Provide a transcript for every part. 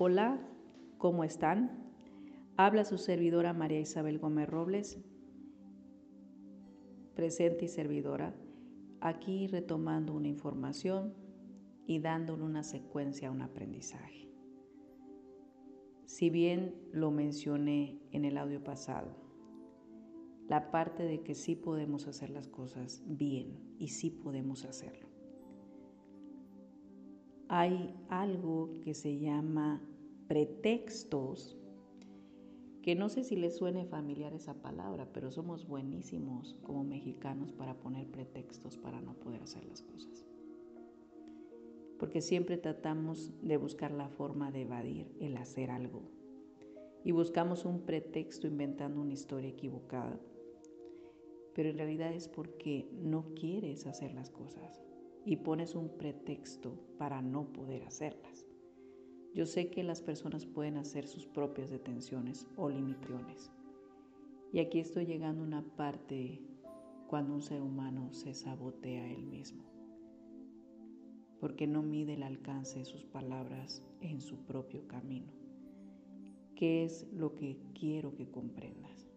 Hola, ¿cómo están? Habla su servidora María Isabel Gómez Robles, presente y servidora, aquí retomando una información y dándole una secuencia a un aprendizaje. Si bien lo mencioné en el audio pasado, la parte de que sí podemos hacer las cosas bien y sí podemos hacerlo hay algo que se llama pretextos, que no sé si les suene familiar esa palabra, pero somos buenísimos como mexicanos para poner pretextos para no poder hacer las cosas. Porque siempre tratamos de buscar la forma de evadir el hacer algo. Y buscamos un pretexto inventando una historia equivocada. Pero en realidad es porque no quieres hacer las cosas y pones un pretexto para no poder hacerlas. Yo sé que las personas pueden hacer sus propias detenciones o limitaciones. Y aquí estoy llegando a una parte cuando un ser humano se sabotea él mismo, porque no mide el alcance de sus palabras en su propio camino. ¿Qué es lo que quiero que comprendas?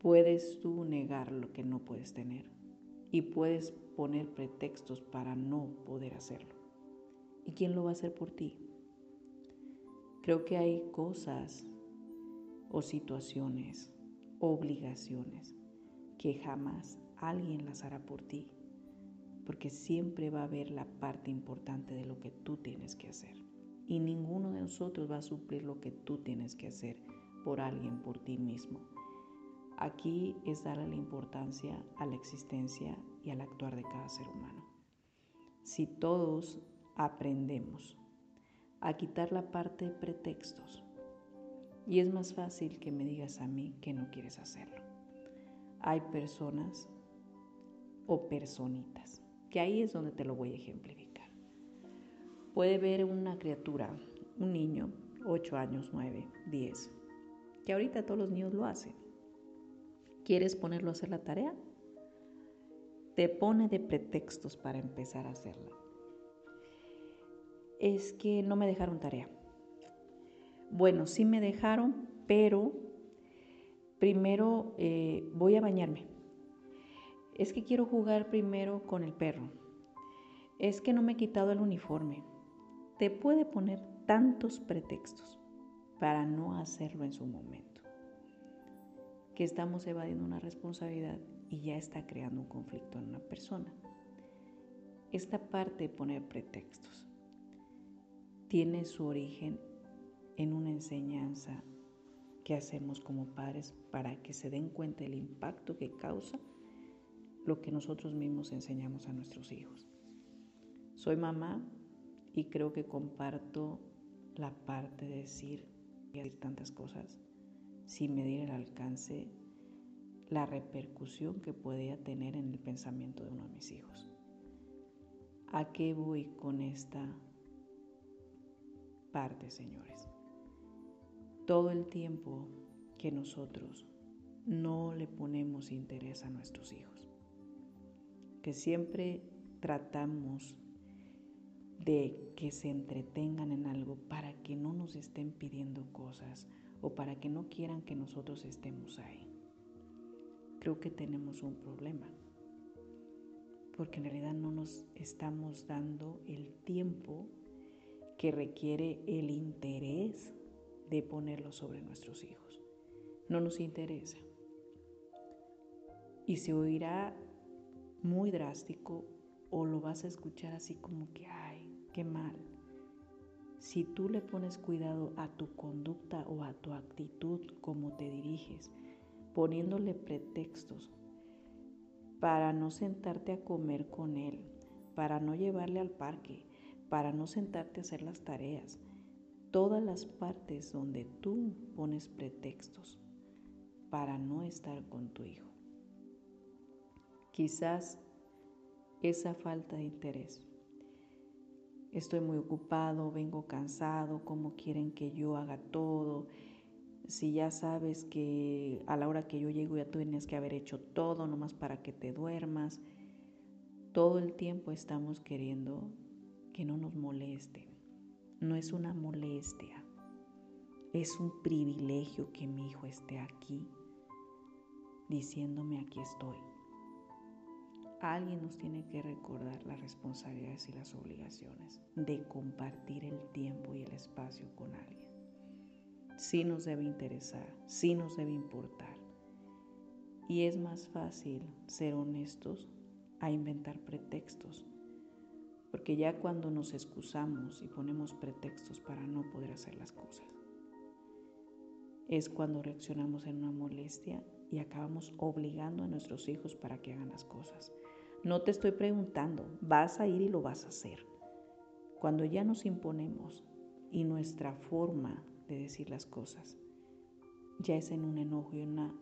Puedes tú negar lo que no puedes tener y puedes poner pretextos para no poder hacerlo. ¿Y quién lo va a hacer por ti? Creo que hay cosas o situaciones, obligaciones que jamás alguien las hará por ti, porque siempre va a haber la parte importante de lo que tú tienes que hacer. Y ninguno de nosotros va a suplir lo que tú tienes que hacer por alguien, por ti mismo. Aquí es darle importancia a la existencia y al actuar de cada ser humano. Si todos aprendemos a quitar la parte de pretextos, y es más fácil que me digas a mí que no quieres hacerlo. Hay personas o personitas, que ahí es donde te lo voy a ejemplificar. Puede ver una criatura, un niño, 8 años, 9, 10, que ahorita todos los niños lo hacen ¿Quieres ponerlo a hacer la tarea? Te pone de pretextos para empezar a hacerla. Es que no me dejaron tarea. Bueno, sí me dejaron, pero primero eh, voy a bañarme. Es que quiero jugar primero con el perro. Es que no me he quitado el uniforme. Te puede poner tantos pretextos para no hacerlo en su momento que estamos evadiendo una responsabilidad y ya está creando un conflicto en una persona. Esta parte de poner pretextos tiene su origen en una enseñanza que hacemos como padres para que se den cuenta del impacto que causa lo que nosotros mismos enseñamos a nuestros hijos. Soy mamá y creo que comparto la parte de decir y decir tantas cosas sin medir el alcance, la repercusión que podía tener en el pensamiento de uno de mis hijos. ¿A qué voy con esta parte, señores? Todo el tiempo que nosotros no le ponemos interés a nuestros hijos, que siempre tratamos de que se entretengan en algo para que no nos estén pidiendo cosas o para que no quieran que nosotros estemos ahí. Creo que tenemos un problema, porque en realidad no nos estamos dando el tiempo que requiere el interés de ponerlo sobre nuestros hijos. No nos interesa. Y se oirá muy drástico o lo vas a escuchar así como que, ay, qué mal si tú le pones cuidado a tu conducta o a tu actitud como te diriges, poniéndole pretextos, para no sentarte a comer con él, para no llevarle al parque, para no sentarte a hacer las tareas. Todas las partes donde tú pones pretextos para no estar con tu hijo. Quizás esa falta de interés. Estoy muy ocupado, vengo cansado, ¿cómo quieren que yo haga todo? Si ya sabes que a la hora que yo llego ya tú tienes que haber hecho todo, nomás para que te duermas. Todo el tiempo estamos queriendo que no nos moleste. No es una molestia, es un privilegio que mi hijo esté aquí diciéndome aquí estoy. Alguien nos tiene que recordar las responsabilidades y las obligaciones de compartir el tiempo y el espacio con alguien. Sí nos debe interesar, sí nos debe importar. Y es más fácil ser honestos a inventar pretextos. Porque ya cuando nos excusamos y ponemos pretextos para no poder hacer las cosas, es cuando reaccionamos en una molestia y acabamos obligando a nuestros hijos para que hagan las cosas. No te estoy preguntando, vas a ir y lo vas a hacer. Cuando ya nos imponemos y nuestra forma de decir las cosas ya es en un enojo y una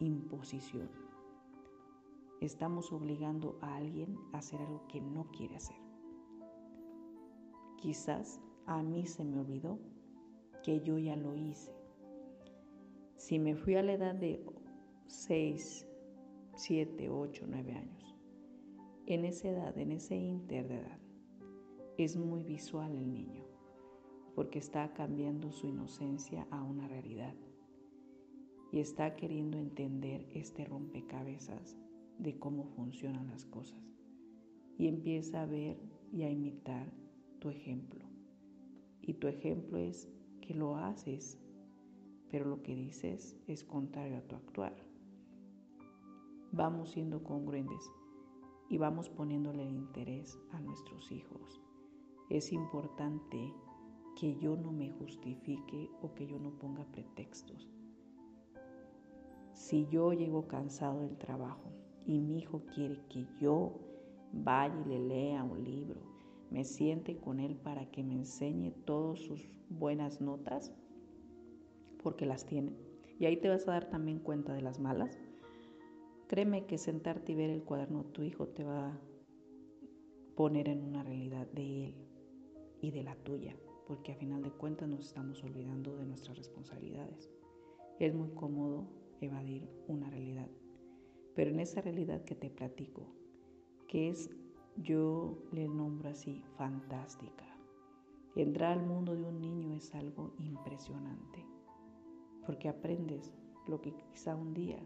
imposición, estamos obligando a alguien a hacer algo que no quiere hacer. Quizás a mí se me olvidó que yo ya lo hice. Si me fui a la edad de 6, 7, 8, 9 años. En esa edad, en ese inter de edad, es muy visual el niño, porque está cambiando su inocencia a una realidad y está queriendo entender este rompecabezas de cómo funcionan las cosas. Y empieza a ver y a imitar tu ejemplo. Y tu ejemplo es que lo haces, pero lo que dices es contrario a tu actuar. Vamos siendo congruentes y vamos poniéndole el interés a nuestros hijos. Es importante que yo no me justifique o que yo no ponga pretextos. Si yo llego cansado del trabajo y mi hijo quiere que yo vaya y le lea un libro, me siente con él para que me enseñe todas sus buenas notas, porque las tiene. Y ahí te vas a dar también cuenta de las malas Créeme que sentarte y ver el cuaderno de tu hijo te va a poner en una realidad de él y de la tuya, porque a final de cuentas nos estamos olvidando de nuestras responsabilidades. Es muy cómodo evadir una realidad, pero en esa realidad que te platico, que es, yo le nombro así, fantástica. Entrar al mundo de un niño es algo impresionante, porque aprendes lo que quizá un día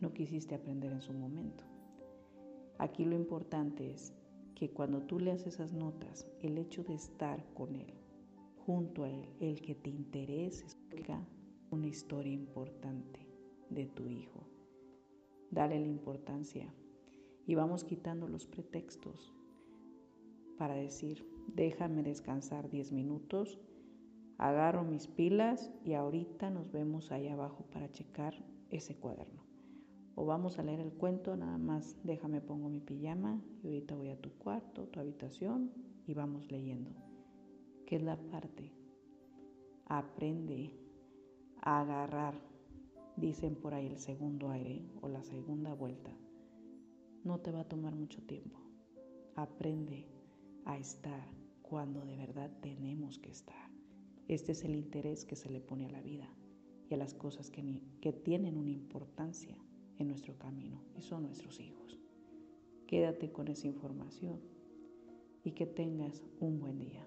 no quisiste aprender en su momento. Aquí lo importante es que cuando tú leas esas notas, el hecho de estar con él, junto a él, el que te interese, una historia importante de tu hijo. Dale la importancia y vamos quitando los pretextos para decir, déjame descansar 10 minutos, agarro mis pilas y ahorita nos vemos ahí abajo para checar ese cuaderno o vamos a leer el cuento, nada más déjame pongo mi pijama y ahorita voy a tu cuarto, tu habitación y vamos leyendo. ¿Qué es la parte? Aprende a agarrar, dicen por ahí el segundo aire o la segunda vuelta. No te va a tomar mucho tiempo. Aprende a estar cuando de verdad tenemos que estar. Este es el interés que se le pone a la vida y a las cosas que, que tienen una importancia en nuestro camino y son nuestros hijos. Quédate con esa información y que tengas un buen día.